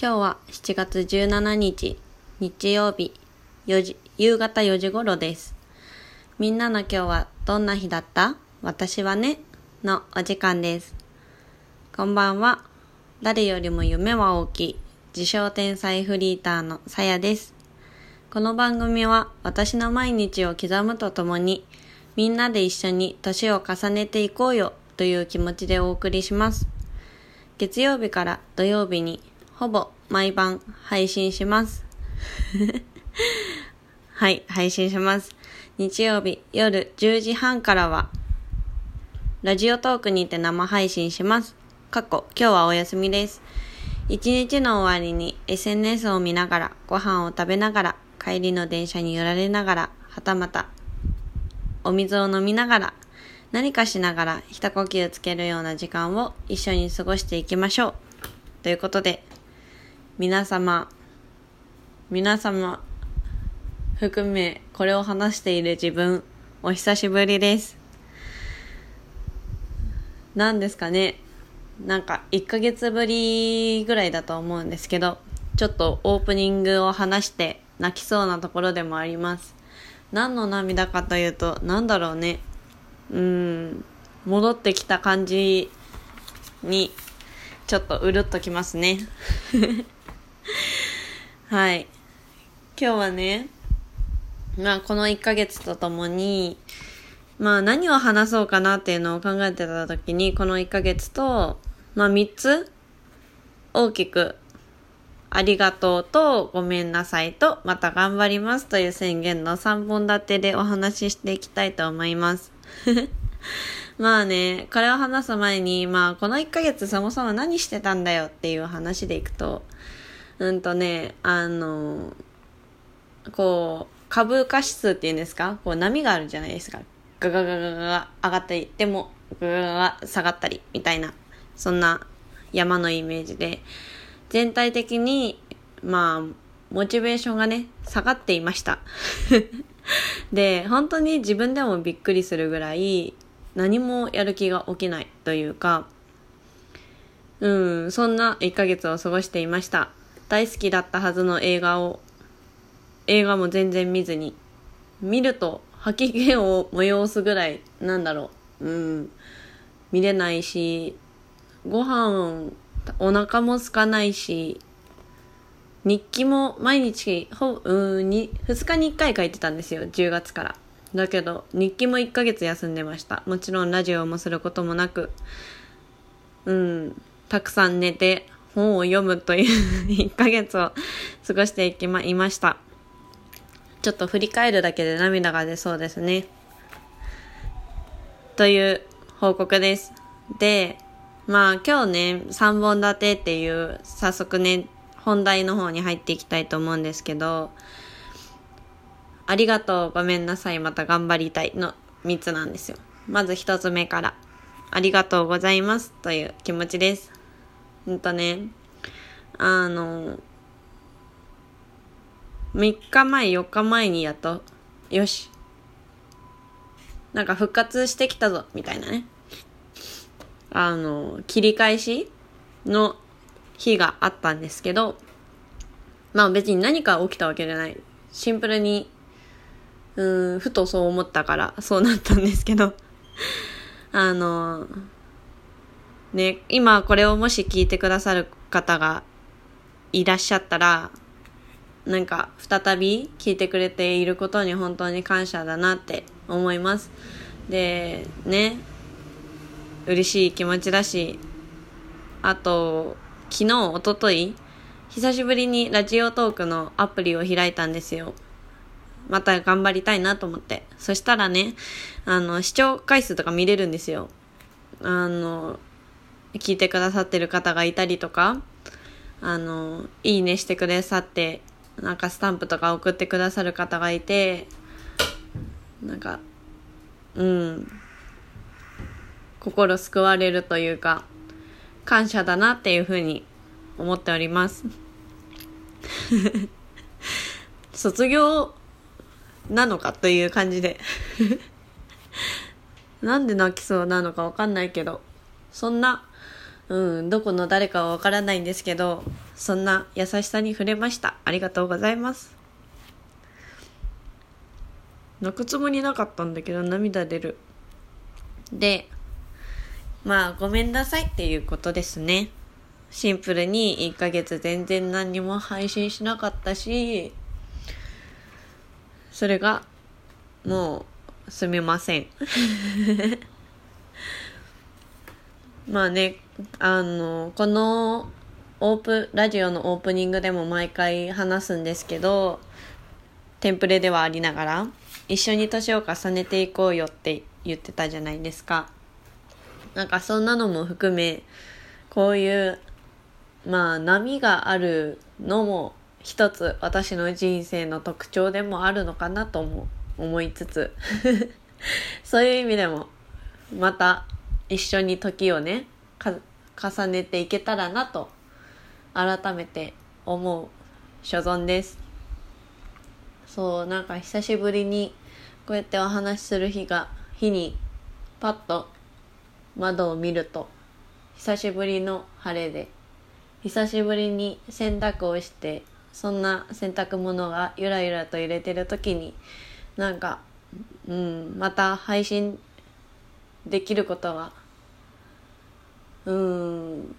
今日は7月17日日曜日4時夕方4時頃です。みんなの今日はどんな日だった？私はねのお時間です。こんばんは。誰よりも夢は大きい自称天才フリーターのさやです。この番組は私の毎日を刻むとともにみんなで一緒に年を重ねていこうよという気持ちでお送りします。月曜日から土曜日にほぼ毎晩配信します。はい、配信します。日曜日夜10時半からは、ラジオトークにて生配信します。過去、今日はお休みです。一日の終わりに SNS を見ながら、ご飯を食べながら、帰りの電車に揺られながら、はたまた、お水を飲みながら、何かしながら一呼吸つけるような時間を一緒に過ごしていきましょう。ということで、皆様、皆様含めこれを話している自分、お久しぶりです。何ですかね。なんか1ヶ月ぶりぐらいだと思うんですけど、ちょっとオープニングを話して泣きそうなところでもあります。何の涙かというと、何だろうね。うん、戻ってきた感じに、ちょっとうるっときますね。はい。今日はね、まあこの1ヶ月とともに、まあ何を話そうかなっていうのを考えてた時に、この1ヶ月と、まあ3つ大きくありがとうとごめんなさいとまた頑張りますという宣言の3本立てでお話ししていきたいと思います。まあね、これを話す前に、まあこの1ヶ月そもそも何してたんだよっていう話でいくと、うんとね、あの、こう、株価指数っていうんですか？こう波があるじゃないですか。ガガガガガが上がったり、でもガガガが下がったり、みたいな、そんな山のイメージで、全体的に、まあ、モチベーションがね、下がっていました。で、本当に自分でもびっくりするぐらい、何もやる気が起きないというか、うん、そんな1ヶ月を過ごしていました。大好きだったはずの映画を、映画も全然見ずに、見ると吐き気を催すぐらい、なんだろう、うん、見れないし、ご飯、お腹も空かないし、日記も毎日、ほ、うん、に、2日に1回書いてたんですよ、10月から。だけど、日記も1ヶ月休んでました。もちろんラジオもすることもなく、うん、たくさん寝て、本を読むという 1ヶ月を過ごしていきま、いました。ちょっと振り返るだけで涙が出そうですね。という報告です。で、まあ今日ね、3本立てっていう、早速ね、本題の方に入っていきたいと思うんですけど、ありがとう、ごめんなさい、また頑張りたいの3つなんですよ。まず1つ目から、ありがとうございますという気持ちです。うんとね、あの、3日前、4日前にやっと、よし。なんか復活してきたぞ、みたいなね。あの、切り返しの日があったんですけど、まあ別に何か起きたわけじゃない。シンプルに、うん、ふとそう思ったからそうなったんですけど、あの、ね、今これをもし聞いてくださる方がいらっしゃったら、なんか再び聞いてくれていることに本当に感謝だなって思います。で、ね、嬉しい気持ちだし、あと、昨日、おととい、久しぶりにラジオトークのアプリを開いたんですよ。また頑張りたいなと思って。そしたらね、あの、視聴回数とか見れるんですよ。あの、聞いてくださってる方がいたりとか、あの、いいねしてくださって、なんかスタンプとか送ってくださる方がいて、なんか、うん、心救われるというか、感謝だなっていうふうに思っております。卒 業なのかという感じで なんで泣きそうなのかわかんないけど、そんなうん、どこの誰かはわからないんですけど、そんな優しさに触れました。ありがとうございます。泣くつもりなかったんだけど涙出る。で、まあごめんなさいっていうことですね。シンプルに1ヶ月全然何にも配信しなかったし、それがもうすみません。まあね、あの、このオープ、ラジオのオープニングでも毎回話すんですけど、テンプレではありながら、一緒に年を重ねていこうよって言ってたじゃないですか。なんかそんなのも含め、こういう、まあ波があるのも一つ私の人生の特徴でもあるのかなとも思いつつ。そういう意味でもまた一緒に時をね重ねていけたらなと改めて思う所存です。そうなんか久しぶりにこうやってお話しする日が日にパッと窓を見ると久しぶりの晴れで久しぶりに洗濯をしてそんな洗濯物がゆらゆらと揺れてる時になんか、うん、また配信できることはうん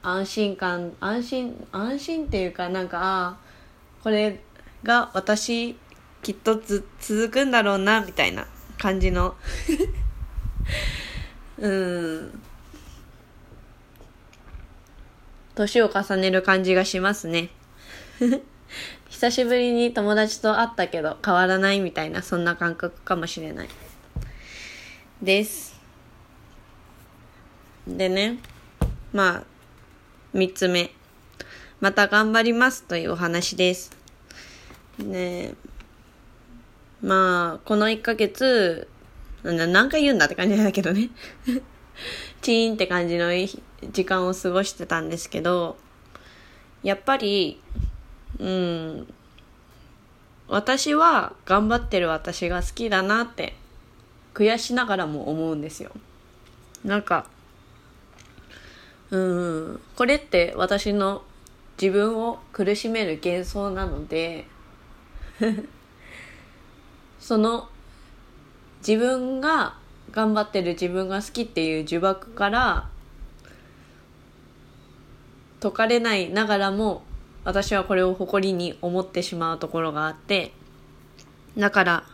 安心感安心安心っていうかなんかああこれが私きっとつ続くんだろうなみたいな感じの うん年を重ねる感じがしますね。久しぶりに友達と会ったけど変わらないみたいなそんな感覚かもしれない。です。でねまあ3つ目。また頑張りますというお話です。ねまあこの1ヶ月何回言うんだって感じだけどね。チーンって感じの時間を過ごしてたんですけど、やっぱり、うん、私は頑張ってる私が好きだなって悔しながらも思うんですよ。なんか、うん、これって私の自分を苦しめる幻想なので その自分が頑張ってる自分が好きっていう呪縛から解かれないながらも私はこれを誇りに思ってしまうところがあってだから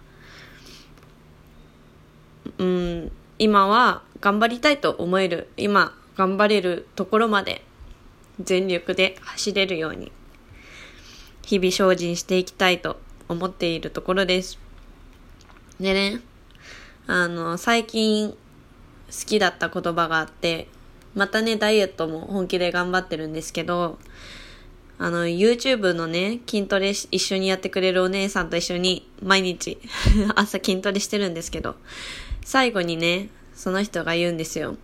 うん今は頑張りたいと思える今頑張れるところまで全力で走れるように日々精進していきたいと思っているところです。でね、あの、最近好きだった言葉があって、またね、ダイエットも本気で頑張ってるんですけど、あの、YouTube のね、筋トレ一緒にやってくれるお姉さんと一緒に毎日 朝筋トレしてるんですけど、最後にね、その人が言うんですよ。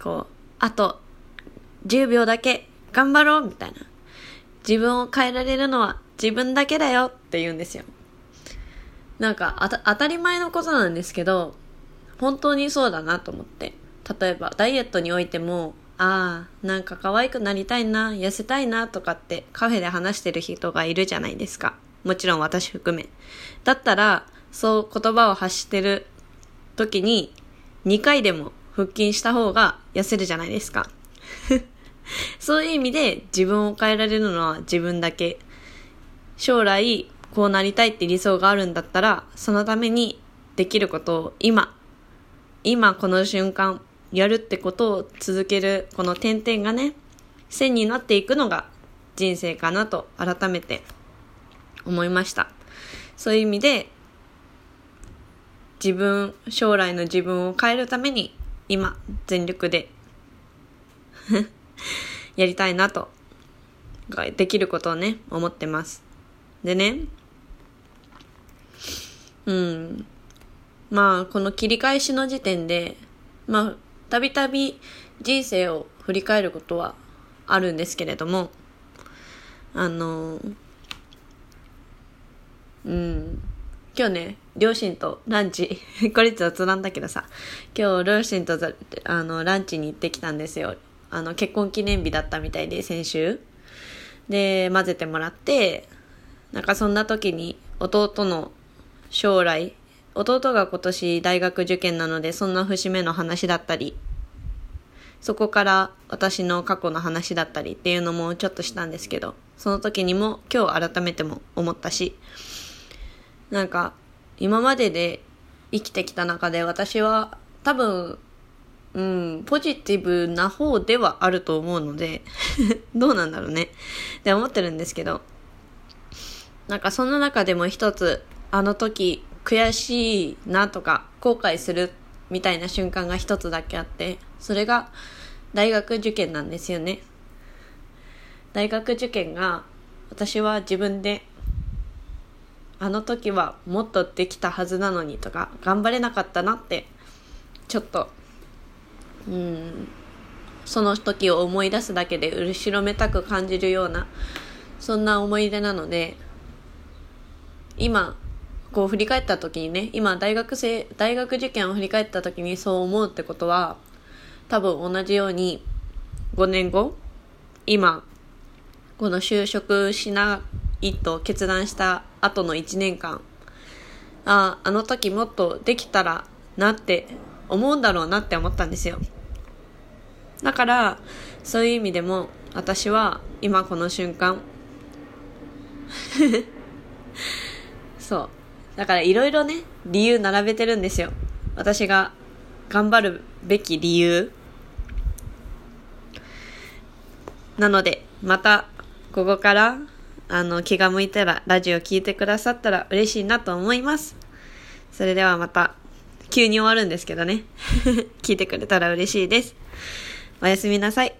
こう、あと10秒だけ頑張ろうみたいな。自分を変えられるのは自分だけだよって言うんですよ。なんか当たり前のことなんですけど、本当にそうだなと思って。例えばダイエットにおいても、ああ、なんか可愛くなりたいな、痩せたいなとかってカフェで話してる人がいるじゃないですか。もちろん私含め。だったら、そう言葉を発してる時に2回でも腹筋した方が痩せるじゃないですか。そういう意味で自分を変えられるのは自分だけ。将来こうなりたいって理想があるんだったら、そのためにできることを今、今この瞬間やるってことを続けるこの点々がね、線になっていくのが人生かなと改めて思いました。そういう意味で、自分、将来の自分を変えるために今全力で やりたいなと、できることをね、思ってます。でね、うん。まあ、この切り返しの時点で、まあ、たびたび人生を振り返ることはあるんですけれども、あの、うん。今日ね、両親とランチ、これ雑談だけどさ、今日両親とあのランチに行ってきたんですよ。あの、結婚記念日だったみたいで、先週。で、混ぜてもらって、なんかそんな時に弟の将来、弟が今年大学受験なので、そんな節目の話だったり、そこから私の過去の話だったりっていうのもちょっとしたんですけど、その時にも今日改めても思ったし、なんか今までで生きてきた中で私は多分、うん、ポジティブな方ではあると思うので どうなんだろうね。って思ってるんですけど、なんかその中でも一つ、あの時悔しいなとか後悔するみたいな瞬間が一つだけあって、それが大学受験なんですよね。大学受験が私は自分であの時はもっとできたはずなのにとか頑張れなかったなってちょっとうんその時を思い出すだけで後ろめたく感じるようなそんな思い出なので今こう振り返った時にね今大学生大学受験を振り返った時にそう思うってことは多分同じように5年後今この就職しないと決断した後の1年間あああの時もっとできたらなって思うんだろうなって思ったんですよ。だからそういう意味でも私は今この瞬間 そう。だからいろいろね理由並べてるんですよ私が頑張るべき理由なのでまたここからあの、気が向いたらラジオ聞いてくださったら嬉しいなと思います。それではまた、急に終わるんですけどね。聞いてくれたら嬉しいです。おやすみなさい。